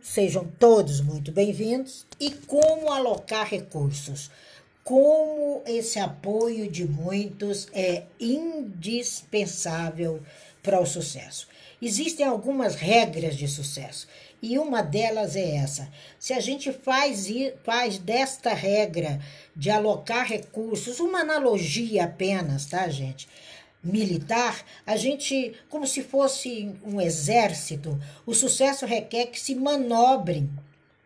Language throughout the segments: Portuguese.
Sejam todos muito bem-vindos. E como alocar recursos? Como esse apoio de muitos é indispensável para o sucesso? Existem algumas regras de sucesso e uma delas é essa. Se a gente faz, faz desta regra de alocar recursos, uma analogia apenas, tá, gente? Militar, a gente, como se fosse um exército, o sucesso requer que se manobre,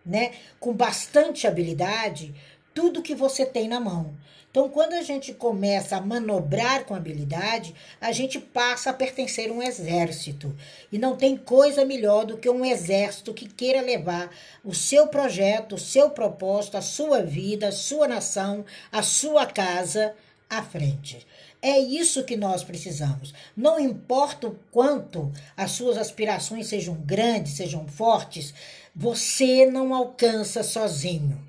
né, com bastante habilidade, tudo que você tem na mão. Então, quando a gente começa a manobrar com habilidade, a gente passa a pertencer a um exército. E não tem coisa melhor do que um exército que queira levar o seu projeto, o seu propósito, a sua vida, a sua nação, a sua casa à frente. É isso que nós precisamos. Não importa o quanto as suas aspirações sejam grandes, sejam fortes, você não alcança sozinho.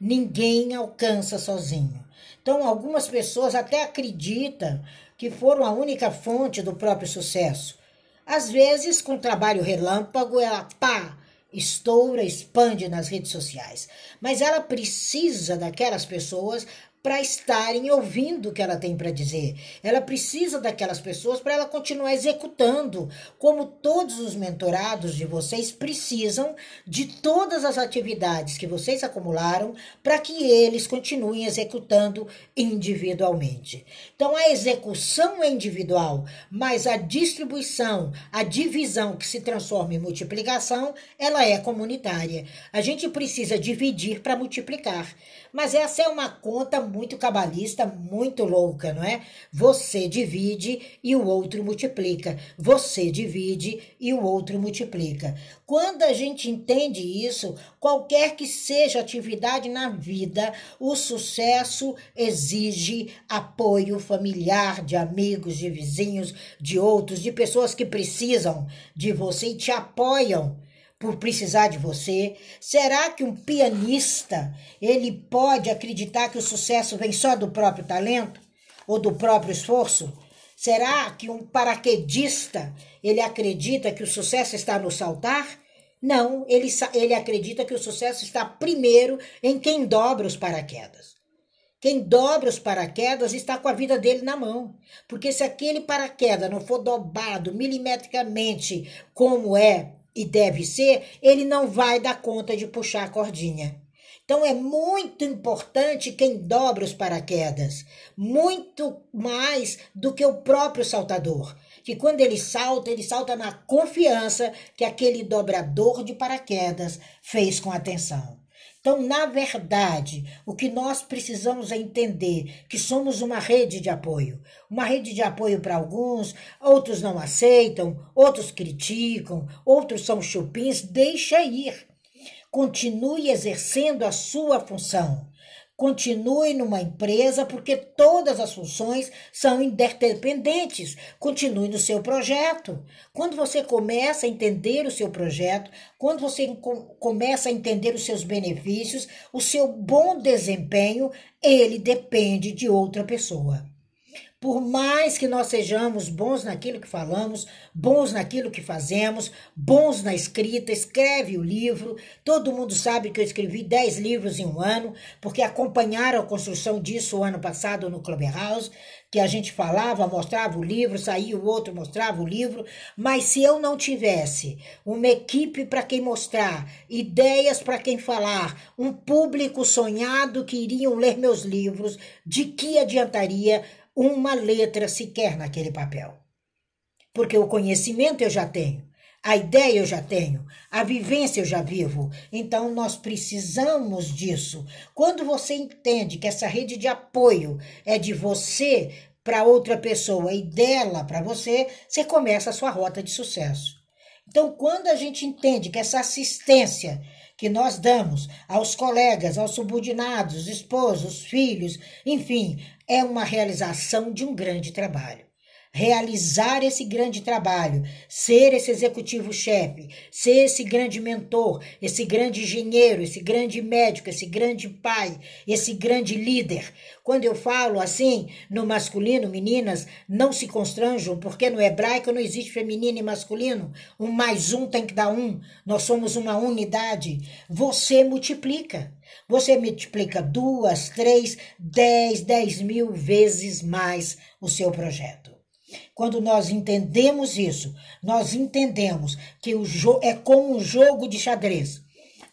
Ninguém alcança sozinho. Então, algumas pessoas até acreditam que foram a única fonte do próprio sucesso. Às vezes, com trabalho relâmpago, ela pá, estoura, expande nas redes sociais. Mas ela precisa daquelas pessoas para estarem ouvindo o que ela tem para dizer. Ela precisa daquelas pessoas para ela continuar executando, como todos os mentorados de vocês precisam de todas as atividades que vocês acumularam para que eles continuem executando individualmente. Então a execução é individual, mas a distribuição, a divisão que se transforma em multiplicação, ela é comunitária. A gente precisa dividir para multiplicar. Mas essa é uma conta muito cabalista, muito louca, não é? Você divide e o outro multiplica. Você divide e o outro multiplica. Quando a gente entende isso, qualquer que seja a atividade na vida, o sucesso exige apoio familiar, de amigos, de vizinhos, de outros, de pessoas que precisam de você e te apoiam por precisar de você? Será que um pianista, ele pode acreditar que o sucesso vem só do próprio talento ou do próprio esforço? Será que um paraquedista, ele acredita que o sucesso está no saltar? Não, ele, ele acredita que o sucesso está primeiro em quem dobra os paraquedas. Quem dobra os paraquedas está com a vida dele na mão. Porque se aquele paraquedas não for dobrado milimetricamente como é e deve ser, ele não vai dar conta de puxar a cordinha. Então é muito importante quem dobra os paraquedas, muito mais do que o próprio saltador, que quando ele salta, ele salta na confiança que aquele dobrador de paraquedas fez com atenção. Então, na verdade, o que nós precisamos é entender que somos uma rede de apoio. Uma rede de apoio para alguns, outros não aceitam, outros criticam, outros são chupins. Deixa ir. Continue exercendo a sua função. Continue numa empresa, porque todas as funções são interdependentes. Continue no seu projeto. Quando você começa a entender o seu projeto, quando você começa a entender os seus benefícios, o seu bom desempenho, ele depende de outra pessoa. Por mais que nós sejamos bons naquilo que falamos, bons naquilo que fazemos, bons na escrita, escreve o livro. Todo mundo sabe que eu escrevi 10 livros em um ano, porque acompanharam a construção disso o ano passado no Clubhouse, que a gente falava, mostrava o livro, saía o outro, mostrava o livro. Mas se eu não tivesse uma equipe para quem mostrar, ideias para quem falar, um público sonhado que iriam ler meus livros, de que adiantaria? Uma letra sequer naquele papel. Porque o conhecimento eu já tenho, a ideia eu já tenho, a vivência eu já vivo. Então nós precisamos disso. Quando você entende que essa rede de apoio é de você para outra pessoa e dela para você, você começa a sua rota de sucesso. Então, quando a gente entende que essa assistência que nós damos aos colegas, aos subordinados, esposos, filhos, enfim, é uma realização de um grande trabalho. Realizar esse grande trabalho, ser esse executivo-chefe, ser esse grande mentor, esse grande engenheiro, esse grande médico, esse grande pai, esse grande líder. Quando eu falo assim no masculino, meninas, não se constranjam, porque no hebraico não existe feminino e masculino. Um mais um tem que dar um. Nós somos uma unidade. Você multiplica. Você multiplica duas, três, dez, dez mil vezes mais o seu projeto. Quando nós entendemos isso, nós entendemos que o é como um jogo de xadrez.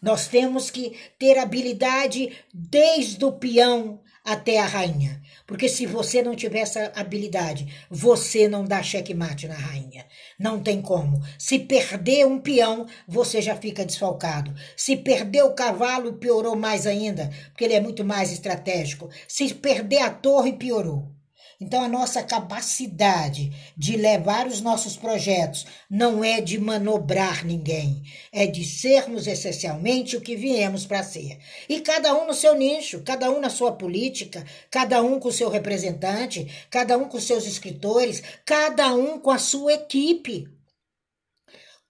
Nós temos que ter habilidade desde o peão até a rainha. Porque se você não tiver essa habilidade, você não dá checkmate na rainha. Não tem como. Se perder um peão, você já fica desfalcado. Se perder o cavalo, piorou mais ainda, porque ele é muito mais estratégico. Se perder a torre, piorou. Então, a nossa capacidade de levar os nossos projetos não é de manobrar ninguém, é de sermos essencialmente o que viemos para ser. E cada um no seu nicho, cada um na sua política, cada um com o seu representante, cada um com seus escritores, cada um com a sua equipe.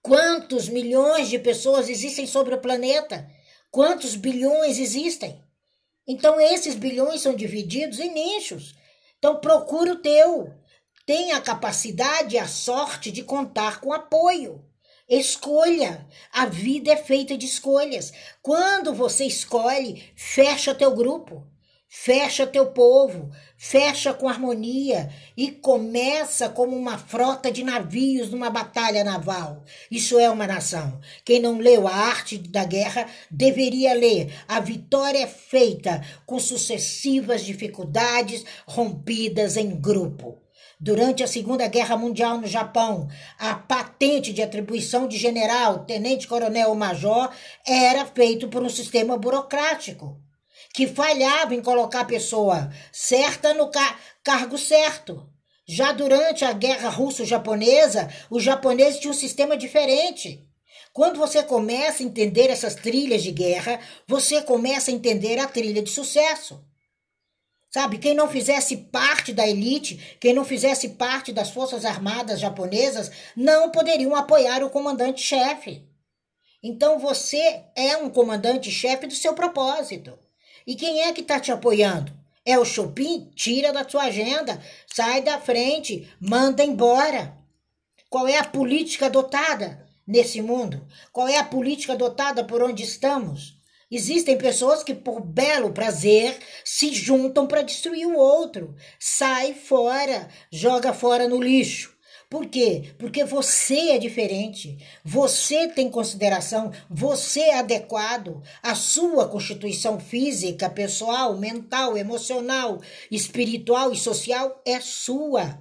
Quantos milhões de pessoas existem sobre o planeta? Quantos bilhões existem? Então, esses bilhões são divididos em nichos. Então procura o teu. Tenha a capacidade e a sorte de contar com apoio. Escolha. A vida é feita de escolhas. Quando você escolhe, fecha teu grupo, fecha teu povo, fecha com harmonia e começa como uma frota de navios numa batalha naval. Isso é uma nação. Quem não leu a arte da guerra deveria ler. A vitória é feita com sucessivas dificuldades rompidas em grupo. Durante a Segunda Guerra Mundial no Japão, a patente de atribuição de general, tenente coronel ou major era feito por um sistema burocrático que falhava em colocar a pessoa certa no car cargo certo. Já durante a guerra russo-japonesa, os japoneses tinham um sistema diferente. Quando você começa a entender essas trilhas de guerra, você começa a entender a trilha de sucesso. Sabe, quem não fizesse parte da elite, quem não fizesse parte das Forças Armadas japonesas, não poderiam apoiar o comandante-chefe. Então você é um comandante-chefe do seu propósito. E quem é que está te apoiando? É o Chopin? Tira da sua agenda, sai da frente, manda embora. Qual é a política adotada nesse mundo? Qual é a política adotada por onde estamos? Existem pessoas que, por belo prazer, se juntam para destruir o outro. Sai fora, joga fora no lixo. Por quê? Porque você é diferente, você tem consideração, você é adequado, a sua constituição física, pessoal, mental, emocional, espiritual e social é sua.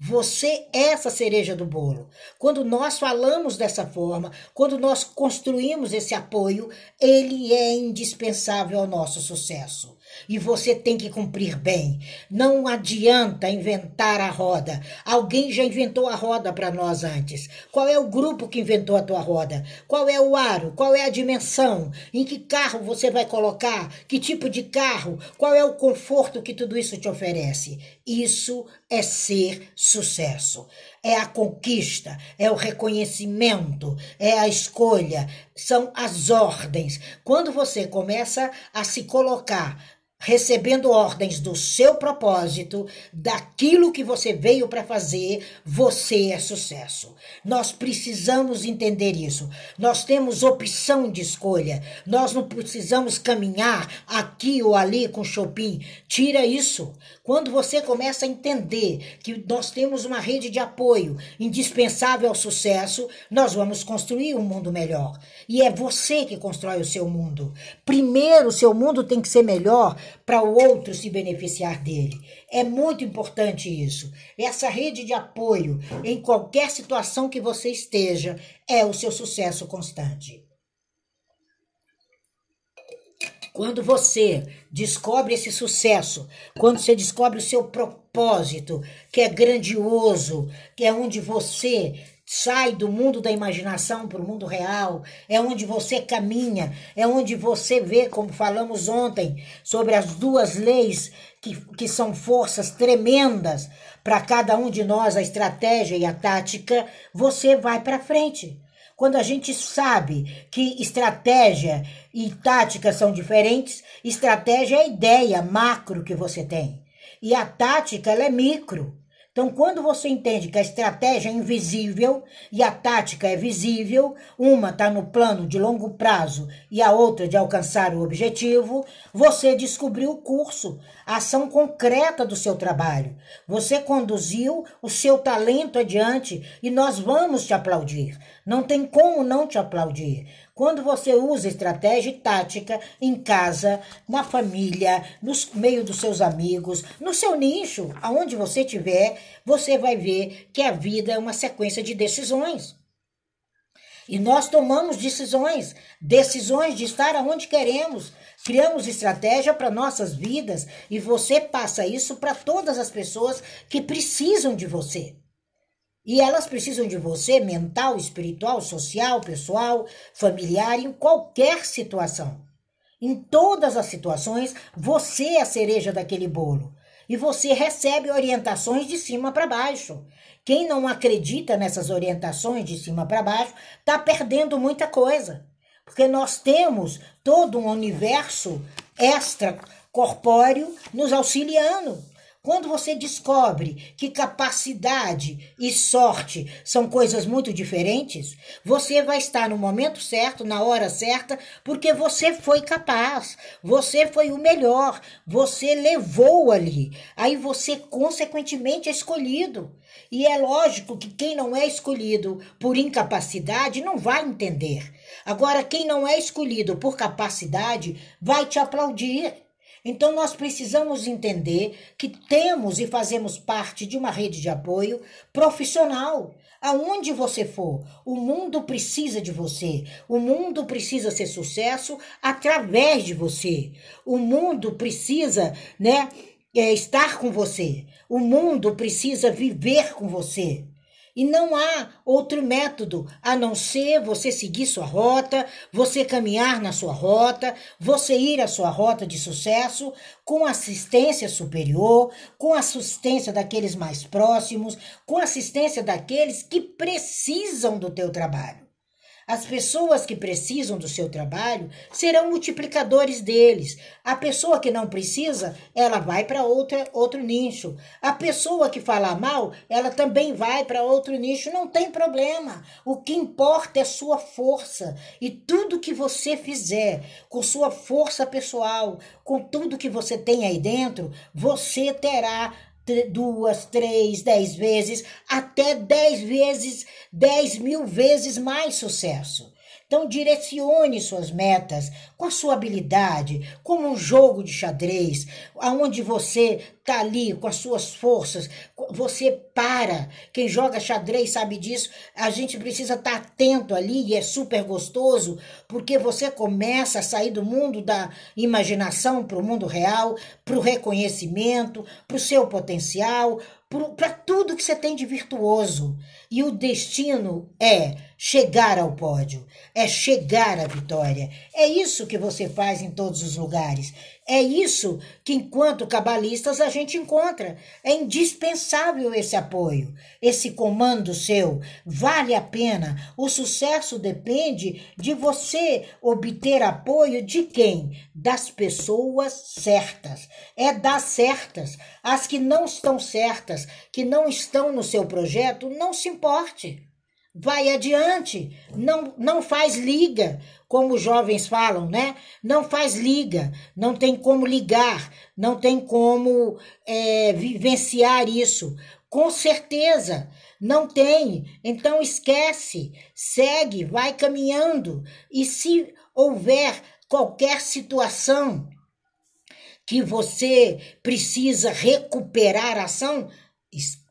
Você é essa cereja do bolo. Quando nós falamos dessa forma, quando nós construímos esse apoio, ele é indispensável ao nosso sucesso e você tem que cumprir bem. Não adianta inventar a roda. Alguém já inventou a roda para nós antes. Qual é o grupo que inventou a tua roda? Qual é o aro? Qual é a dimensão? Em que carro você vai colocar? Que tipo de carro? Qual é o conforto que tudo isso te oferece? Isso é ser sucesso. É a conquista, é o reconhecimento, é a escolha, são as ordens. Quando você começa a se colocar recebendo ordens do seu propósito, daquilo que você veio para fazer, você é sucesso. Nós precisamos entender isso. Nós temos opção de escolha. Nós não precisamos caminhar aqui ou ali com shopping. Tira isso. Quando você começa a entender que nós temos uma rede de apoio indispensável ao sucesso, nós vamos construir um mundo melhor. E é você que constrói o seu mundo. Primeiro, o seu mundo tem que ser melhor para o outro se beneficiar dele. É muito importante isso. Essa rede de apoio em qualquer situação que você esteja é o seu sucesso constante. Quando você descobre esse sucesso, quando você descobre o seu propósito, que é grandioso, que é onde você sai do mundo da imaginação para o mundo real, é onde você caminha, é onde você vê, como falamos ontem, sobre as duas leis que, que são forças tremendas para cada um de nós, a estratégia e a tática, você vai para frente. Quando a gente sabe que estratégia e tática são diferentes, estratégia é a ideia macro que você tem. E a tática ela é micro. Então, quando você entende que a estratégia é invisível e a tática é visível, uma está no plano de longo prazo e a outra de alcançar o objetivo, você descobriu o curso, a ação concreta do seu trabalho. Você conduziu o seu talento adiante e nós vamos te aplaudir. Não tem como não te aplaudir. Quando você usa estratégia e tática em casa, na família, no meio dos seus amigos, no seu nicho, aonde você estiver, você vai ver que a vida é uma sequência de decisões. E nós tomamos decisões, decisões de estar aonde queremos. Criamos estratégia para nossas vidas e você passa isso para todas as pessoas que precisam de você. E elas precisam de você mental, espiritual, social, pessoal, familiar, em qualquer situação. Em todas as situações, você é a cereja daquele bolo. E você recebe orientações de cima para baixo. Quem não acredita nessas orientações de cima para baixo está perdendo muita coisa. Porque nós temos todo um universo extra corpóreo nos auxiliando. Quando você descobre que capacidade e sorte são coisas muito diferentes, você vai estar no momento certo, na hora certa, porque você foi capaz, você foi o melhor, você levou ali. Aí você, consequentemente, é escolhido. E é lógico que quem não é escolhido por incapacidade não vai entender. Agora, quem não é escolhido por capacidade vai te aplaudir. Então, nós precisamos entender que temos e fazemos parte de uma rede de apoio profissional. Aonde você for, o mundo precisa de você. O mundo precisa ser sucesso através de você. O mundo precisa, né, é, estar com você. O mundo precisa viver com você. E não há outro método a não ser você seguir sua rota, você caminhar na sua rota, você ir à sua rota de sucesso com assistência superior, com assistência daqueles mais próximos, com assistência daqueles que precisam do teu trabalho. As pessoas que precisam do seu trabalho serão multiplicadores deles. A pessoa que não precisa, ela vai para outro nicho. A pessoa que fala mal, ela também vai para outro nicho. Não tem problema. O que importa é sua força. E tudo que você fizer com sua força pessoal, com tudo que você tem aí dentro, você terá duas, três, dez vezes, até dez vezes, dez mil vezes mais sucesso. Então, direcione suas metas com a sua habilidade, como um jogo de xadrez, aonde você tá ali com as suas forças, você para. Quem joga xadrez sabe disso. A gente precisa estar tá atento ali e é super gostoso, porque você começa a sair do mundo da imaginação para o mundo real, para o reconhecimento, para o seu potencial, para tudo que você tem de virtuoso. E o destino é chegar ao pódio, é chegar à vitória. É isso que você faz em todos os lugares. É isso que, enquanto cabalistas, a gente encontra. É indispensável esse apoio, esse comando seu. Vale a pena. O sucesso depende de você obter apoio de quem? Das pessoas certas. É das certas. As que não estão certas, que não estão no seu projeto, não se importe vai adiante, não, não faz liga, como os jovens falam, né? Não faz liga, não tem como ligar, não tem como é, vivenciar isso. Com certeza, não tem. Então esquece, segue, vai caminhando. E se houver qualquer situação que você precisa recuperar a ação,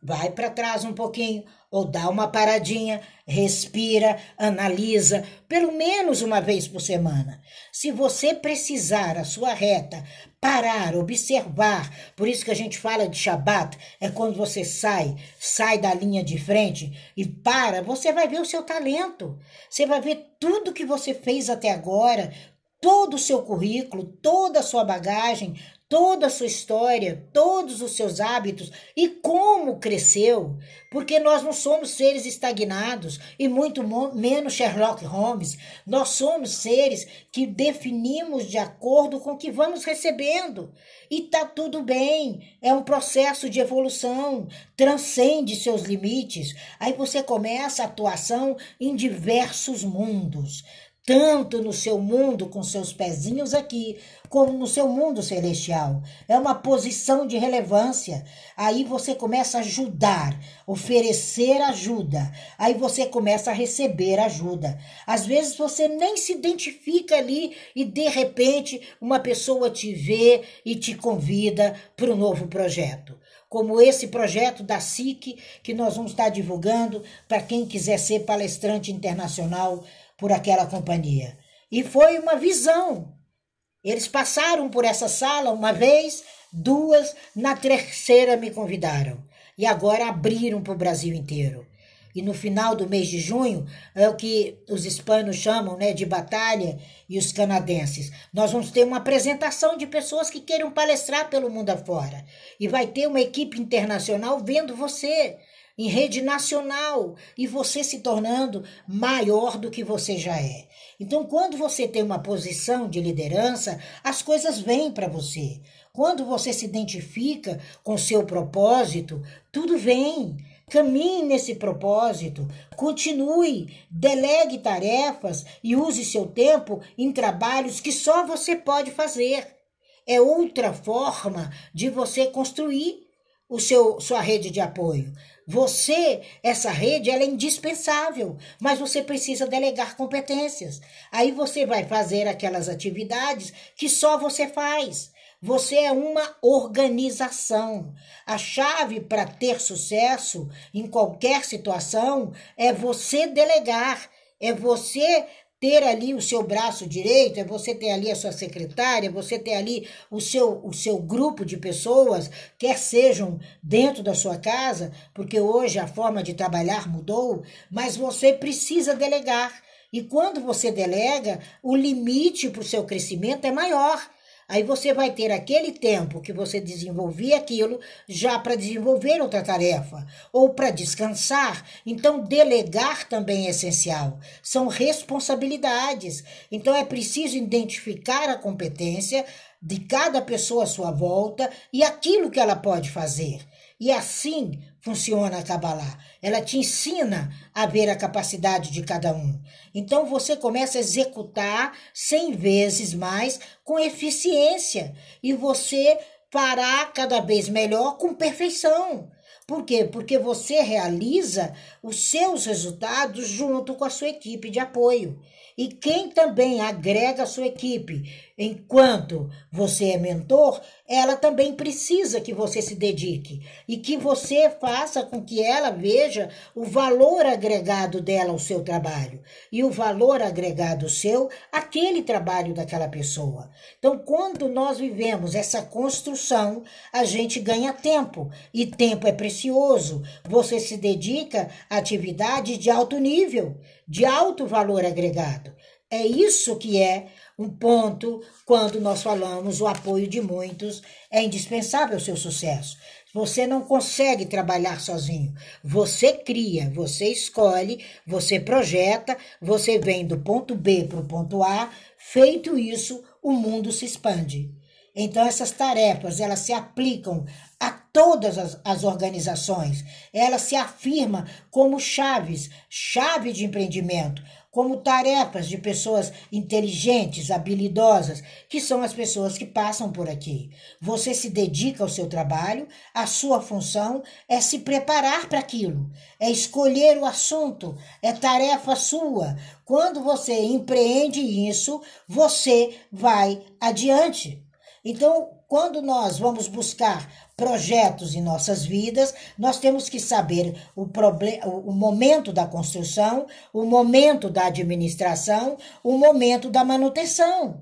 vai para trás um pouquinho, ou dá uma paradinha, respira, analisa, pelo menos uma vez por semana. Se você precisar a sua reta, parar, observar, por isso que a gente fala de Shabat, é quando você sai, sai da linha de frente e para, você vai ver o seu talento. Você vai ver tudo que você fez até agora, todo o seu currículo, toda a sua bagagem, toda a sua história, todos os seus hábitos e como cresceu, porque nós não somos seres estagnados e muito menos Sherlock Holmes. Nós somos seres que definimos de acordo com o que vamos recebendo. E tá tudo bem, é um processo de evolução, transcende seus limites. Aí você começa a atuação em diversos mundos tanto no seu mundo com seus pezinhos aqui, como no seu mundo celestial. É uma posição de relevância. Aí você começa a ajudar, oferecer ajuda. Aí você começa a receber ajuda. Às vezes você nem se identifica ali e de repente uma pessoa te vê e te convida para um novo projeto como esse projeto da SIC, que nós vamos estar divulgando para quem quiser ser palestrante internacional por aquela companhia. E foi uma visão. Eles passaram por essa sala uma vez, duas, na terceira me convidaram. E agora abriram para o Brasil inteiro. E no final do mês de junho, é o que os hispanos chamam né, de batalha, e os canadenses. Nós vamos ter uma apresentação de pessoas que queiram palestrar pelo mundo afora. E vai ter uma equipe internacional vendo você em rede nacional e você se tornando maior do que você já é. Então, quando você tem uma posição de liderança, as coisas vêm para você. Quando você se identifica com seu propósito, tudo vem. Caminhe nesse propósito, continue, delegue tarefas e use seu tempo em trabalhos que só você pode fazer. É outra forma de você construir o seu sua rede de apoio. Você, essa rede, ela é indispensável, mas você precisa delegar competências. Aí você vai fazer aquelas atividades que só você faz. Você é uma organização. A chave para ter sucesso em qualquer situação é você delegar, é você ter ali o seu braço direito, é você ter ali a sua secretária, você ter ali o seu, o seu grupo de pessoas, quer sejam dentro da sua casa, porque hoje a forma de trabalhar mudou, mas você precisa delegar. E quando você delega, o limite para o seu crescimento é maior. Aí você vai ter aquele tempo que você desenvolvia aquilo já para desenvolver outra tarefa ou para descansar. Então, delegar também é essencial. São responsabilidades. Então, é preciso identificar a competência de cada pessoa à sua volta e aquilo que ela pode fazer. E assim funciona a Kabbalah. Ela te ensina a ver a capacidade de cada um. Então você começa a executar 100 vezes mais com eficiência e você fará cada vez melhor com perfeição. Por quê? Porque você realiza os seus resultados junto com a sua equipe de apoio. E quem também agrega a sua equipe enquanto você é mentor, ela também precisa que você se dedique e que você faça com que ela veja o valor agregado dela ao seu trabalho e o valor agregado seu àquele trabalho daquela pessoa. Então, quando nós vivemos essa construção, a gente ganha tempo e tempo é precioso. Você se dedica a atividades de alto nível, de alto valor agregado. É isso que é um ponto quando nós falamos o apoio de muitos é indispensável ao seu sucesso. Você não consegue trabalhar sozinho. Você cria, você escolhe, você projeta, você vem do ponto B para o ponto A. Feito isso, o mundo se expande. Então essas tarefas elas se aplicam a todas as, as organizações. Ela se afirma como chaves, chave de empreendimento, como tarefas de pessoas inteligentes, habilidosas, que são as pessoas que passam por aqui. Você se dedica ao seu trabalho, a sua função é se preparar para aquilo, é escolher o assunto, é tarefa sua. Quando você empreende isso, você vai adiante. Então, quando nós vamos buscar projetos em nossas vidas, nós temos que saber o, o momento da construção, o momento da administração, o momento da manutenção.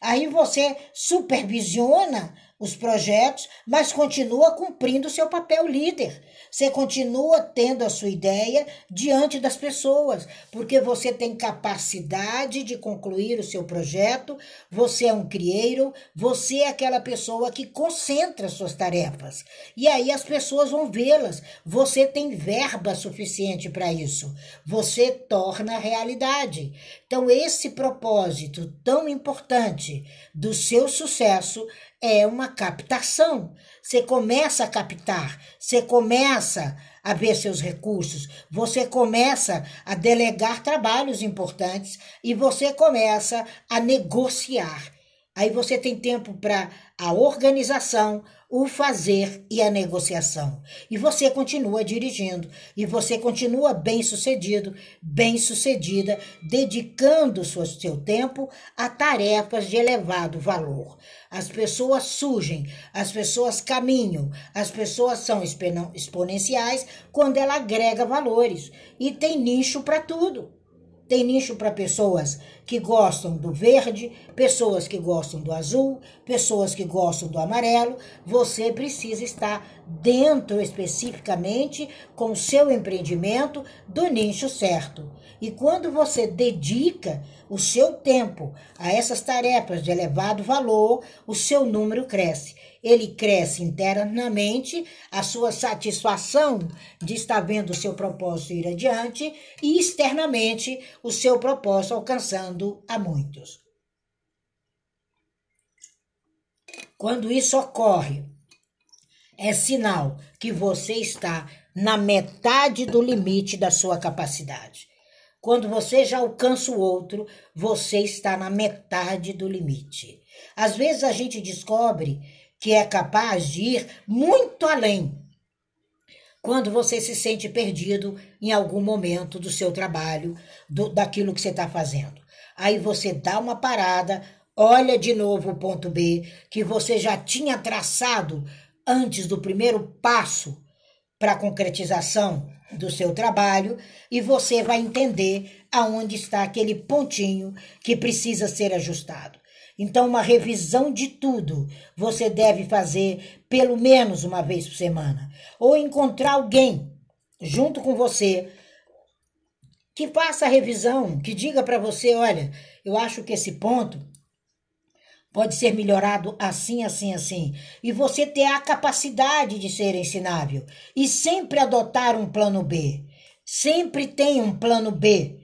Aí você supervisiona os projetos, mas continua cumprindo seu papel líder. Você continua tendo a sua ideia diante das pessoas, porque você tem capacidade de concluir o seu projeto, você é um crieiro, você é aquela pessoa que concentra suas tarefas. E aí as pessoas vão vê-las. Você tem verba suficiente para isso. Você torna realidade. Então, esse propósito tão importante do seu sucesso é uma captação. Você começa a captar, você começa a ver seus recursos, você começa a delegar trabalhos importantes e você começa a negociar. Aí você tem tempo para a organização, o fazer e a negociação. E você continua dirigindo, e você continua bem sucedido, bem sucedida, dedicando seu tempo a tarefas de elevado valor. As pessoas surgem, as pessoas caminham, as pessoas são exponenciais quando ela agrega valores. E tem nicho para tudo. Tem nicho para pessoas que gostam do verde, pessoas que gostam do azul, pessoas que gostam do amarelo. Você precisa estar dentro especificamente com o seu empreendimento do nicho certo. E quando você dedica o seu tempo a essas tarefas de elevado valor, o seu número cresce. Ele cresce internamente, a sua satisfação de estar vendo o seu propósito ir adiante, e externamente, o seu propósito alcançando a muitos. Quando isso ocorre, é sinal que você está na metade do limite da sua capacidade. Quando você já alcança o outro, você está na metade do limite. Às vezes a gente descobre que é capaz de ir muito além. Quando você se sente perdido em algum momento do seu trabalho, do, daquilo que você está fazendo. Aí você dá uma parada, olha de novo o ponto B, que você já tinha traçado antes do primeiro passo para a concretização do seu trabalho e você vai entender aonde está aquele pontinho que precisa ser ajustado. Então, uma revisão de tudo você deve fazer pelo menos uma vez por semana. Ou encontrar alguém junto com você que faça a revisão, que diga para você: olha, eu acho que esse ponto pode ser melhorado assim, assim, assim. E você ter a capacidade de ser ensinável e sempre adotar um plano B. Sempre tem um plano B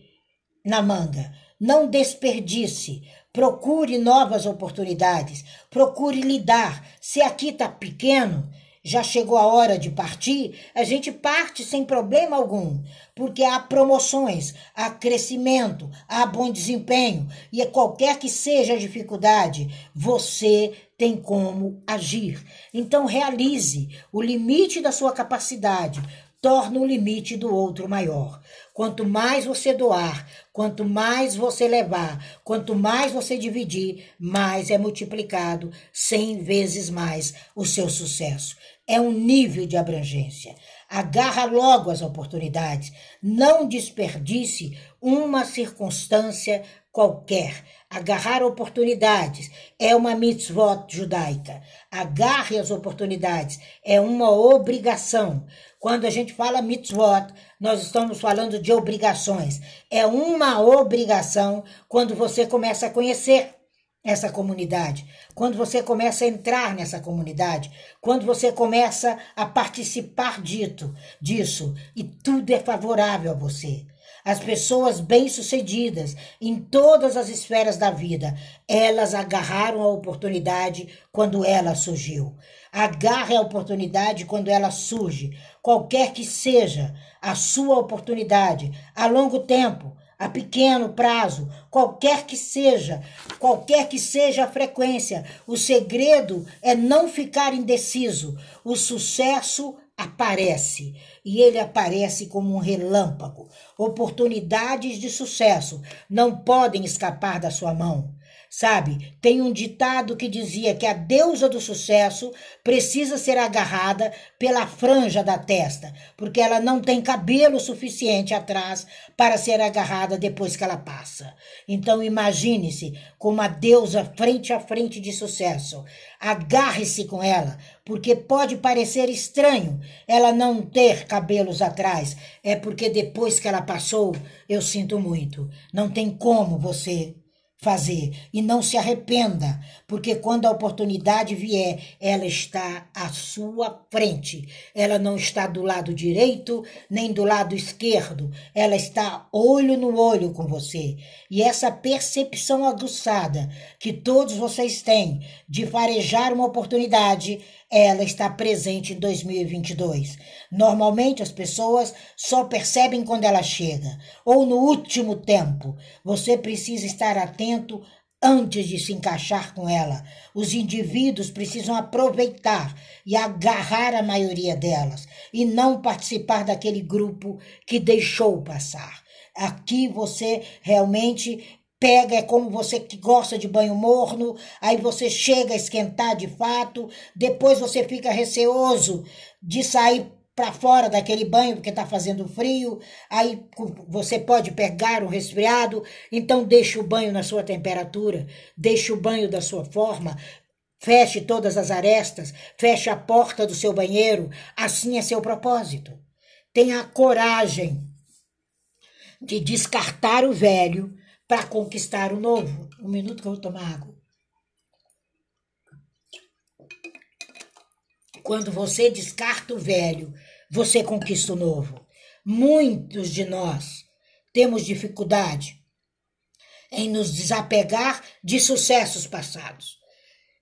na manga. Não desperdice. Procure novas oportunidades. Procure lidar. Se aqui está pequeno, já chegou a hora de partir, a gente parte sem problema algum, porque há promoções, há crescimento, há bom desempenho, e qualquer que seja a dificuldade, você tem como agir. Então, realize o limite da sua capacidade, torna o limite do outro maior. Quanto mais você doar, quanto mais você levar, quanto mais você dividir, mais é multiplicado cem vezes mais o seu sucesso é um nível de abrangência. Agarra logo as oportunidades. Não desperdice uma circunstância qualquer. Agarrar oportunidades é uma mitzvot judaica. Agarre as oportunidades é uma obrigação. Quando a gente fala mitzvot, nós estamos falando de obrigações. É uma obrigação quando você começa a conhecer essa comunidade, quando você começa a entrar nessa comunidade, quando você começa a participar dito, disso, e tudo é favorável a você. As pessoas bem-sucedidas em todas as esferas da vida, elas agarraram a oportunidade quando ela surgiu. Agarre a oportunidade quando ela surge, qualquer que seja a sua oportunidade, a longo tempo, a pequeno prazo, qualquer que seja, qualquer que seja a frequência. O segredo é não ficar indeciso. O sucesso aparece e ele aparece como um relâmpago. Oportunidades de sucesso não podem escapar da sua mão. Sabe, tem um ditado que dizia que a deusa do sucesso precisa ser agarrada pela franja da testa, porque ela não tem cabelo suficiente atrás para ser agarrada depois que ela passa. Então imagine-se com uma deusa frente a frente de sucesso. Agarre-se com ela, porque pode parecer estranho ela não ter cabelos atrás. É porque depois que ela passou, eu sinto muito. Não tem como você fazer e não se arrependa, porque quando a oportunidade vier, ela está à sua frente. Ela não está do lado direito nem do lado esquerdo. Ela está olho no olho com você. E essa percepção aguçada que todos vocês têm de farejar uma oportunidade ela está presente em 2022. Normalmente as pessoas só percebem quando ela chega ou no último tempo. Você precisa estar atento antes de se encaixar com ela. Os indivíduos precisam aproveitar e agarrar a maioria delas e não participar daquele grupo que deixou passar. Aqui você realmente pega, é como você que gosta de banho morno, aí você chega a esquentar de fato, depois você fica receoso de sair para fora daquele banho porque está fazendo frio, aí você pode pegar um resfriado, então deixe o banho na sua temperatura, deixe o banho da sua forma, feche todas as arestas, feche a porta do seu banheiro, assim é seu propósito. Tenha a coragem de descartar o velho para conquistar o novo. Um minuto que eu vou tomar água. Quando você descarta o velho, você conquista o novo. Muitos de nós temos dificuldade em nos desapegar de sucessos passados.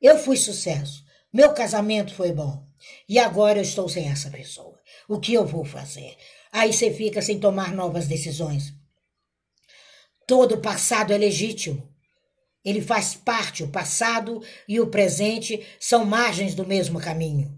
Eu fui sucesso, meu casamento foi bom e agora eu estou sem essa pessoa. O que eu vou fazer? Aí você fica sem tomar novas decisões. Todo passado é legítimo. Ele faz parte, o passado e o presente são margens do mesmo caminho.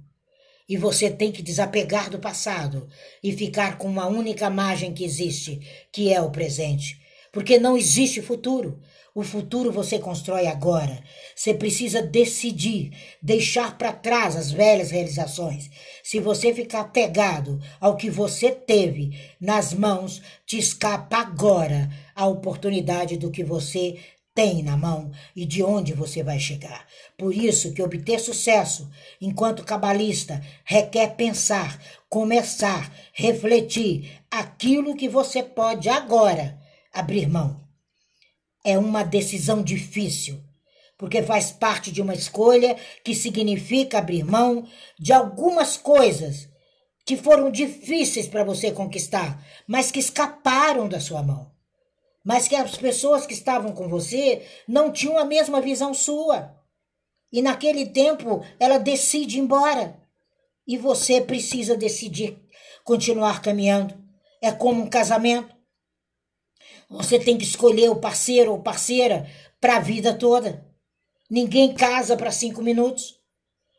E você tem que desapegar do passado e ficar com uma única margem que existe, que é o presente. Porque não existe futuro. O futuro você constrói agora. Você precisa decidir, deixar para trás as velhas realizações. Se você ficar pegado ao que você teve nas mãos, te escapa agora a oportunidade do que você tem na mão e de onde você vai chegar. Por isso que obter sucesso enquanto cabalista requer pensar, começar, refletir aquilo que você pode agora abrir mão é uma decisão difícil, porque faz parte de uma escolha que significa abrir mão de algumas coisas que foram difíceis para você conquistar, mas que escaparam da sua mão. Mas que as pessoas que estavam com você não tinham a mesma visão sua. E naquele tempo ela decide ir embora. E você precisa decidir continuar caminhando. É como um casamento. Você tem que escolher o parceiro ou parceira para a vida toda. Ninguém casa para cinco minutos.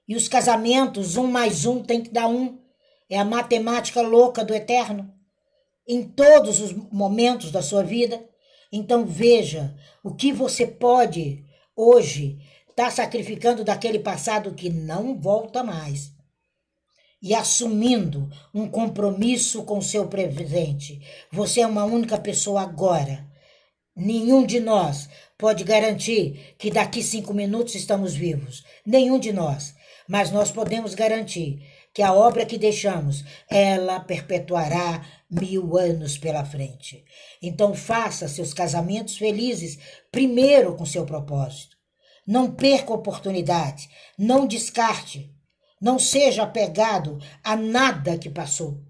E os casamentos, um mais um tem que dar um. É a matemática louca do eterno. Em todos os momentos da sua vida. Então veja o que você pode hoje estar tá sacrificando daquele passado que não volta mais e assumindo um compromisso com seu presente. Você é uma única pessoa agora. Nenhum de nós pode garantir que daqui cinco minutos estamos vivos. Nenhum de nós. Mas nós podemos garantir que a obra que deixamos, ela perpetuará mil anos pela frente. Então faça seus casamentos felizes primeiro com seu propósito. Não perca oportunidade, não descarte. Não seja apegado a nada que passou.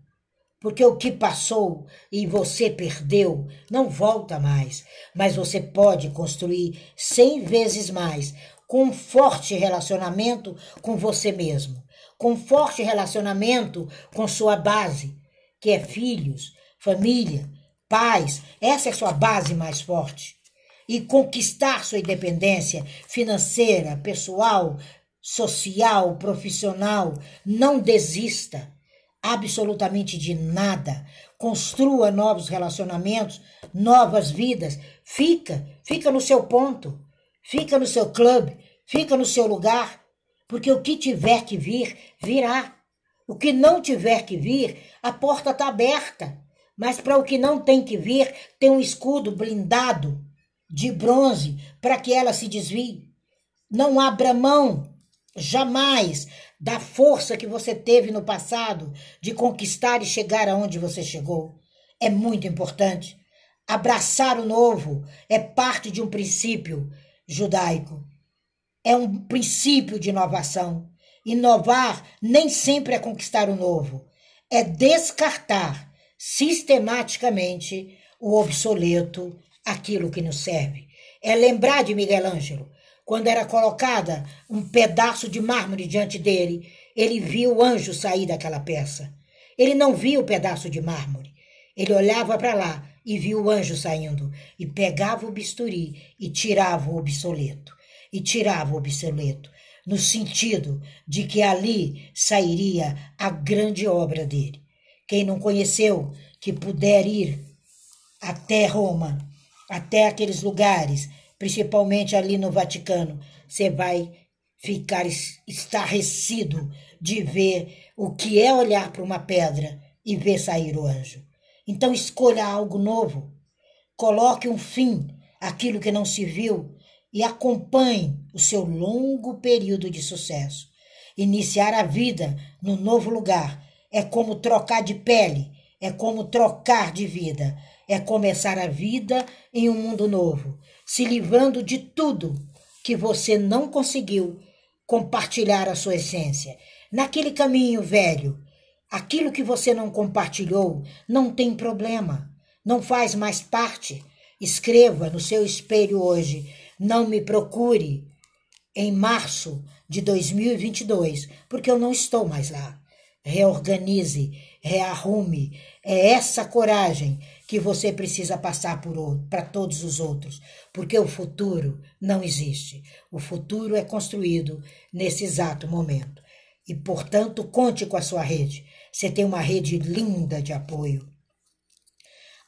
Porque o que passou e você perdeu não volta mais, mas você pode construir cem vezes mais com um forte relacionamento com você mesmo, com forte relacionamento com sua base, que é filhos, família, pais. Essa é sua base mais forte. E conquistar sua independência financeira, pessoal, social, profissional, não desista absolutamente de nada. Construa novos relacionamentos, novas vidas. Fica, fica no seu ponto. fica no seu clube, fica no seu lugar, porque o que tiver que vir, virá. O que não tiver que vir, a porta está aberta. Mas para o que não tem que vir, tem um escudo blindado de bronze para que ela se desvie. Não abra mão jamais da força que você teve no passado de conquistar e chegar aonde você chegou. É muito importante. Abraçar o novo é parte de um princípio judaico. É um princípio de inovação. Inovar nem sempre é conquistar o novo, é descartar sistematicamente o obsoleto, aquilo que nos serve. É lembrar de Miguel Ângelo, quando era colocada um pedaço de mármore diante dele, ele viu o anjo sair daquela peça. Ele não viu o pedaço de mármore. Ele olhava para lá e viu o anjo saindo e pegava o bisturi e tirava o obsoleto. E tirava o obsoleto, no sentido de que ali sairia a grande obra dele. Quem não conheceu, que puder ir até Roma, até aqueles lugares, principalmente ali no Vaticano, você vai ficar estarrecido de ver o que é olhar para uma pedra e ver sair o anjo. Então escolha algo novo. Coloque um fim àquilo que não se viu e acompanhe o seu longo período de sucesso. Iniciar a vida no novo lugar é como trocar de pele, é como trocar de vida, é começar a vida em um mundo novo, se livrando de tudo que você não conseguiu compartilhar a sua essência. Naquele caminho velho, aquilo que você não compartilhou não tem problema, não faz mais parte. Escreva no seu espelho hoje: não me procure em março de 2022, porque eu não estou mais lá reorganize, rearrume. É essa coragem que você precisa passar para todos os outros, porque o futuro não existe. O futuro é construído nesse exato momento. E, portanto, conte com a sua rede. Você tem uma rede linda de apoio.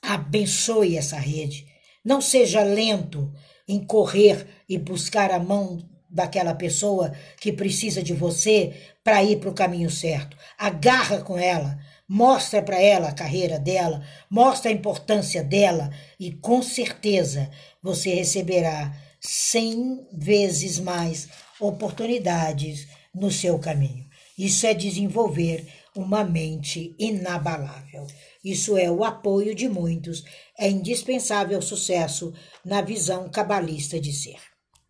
Abençoe essa rede. Não seja lento em correr e buscar a mão daquela pessoa que precisa de você para ir para o caminho certo. Agarra com ela, mostra para ela a carreira dela, mostra a importância dela e com certeza você receberá cem vezes mais oportunidades no seu caminho. Isso é desenvolver uma mente inabalável. Isso é o apoio de muitos, é indispensável sucesso na visão cabalista de ser.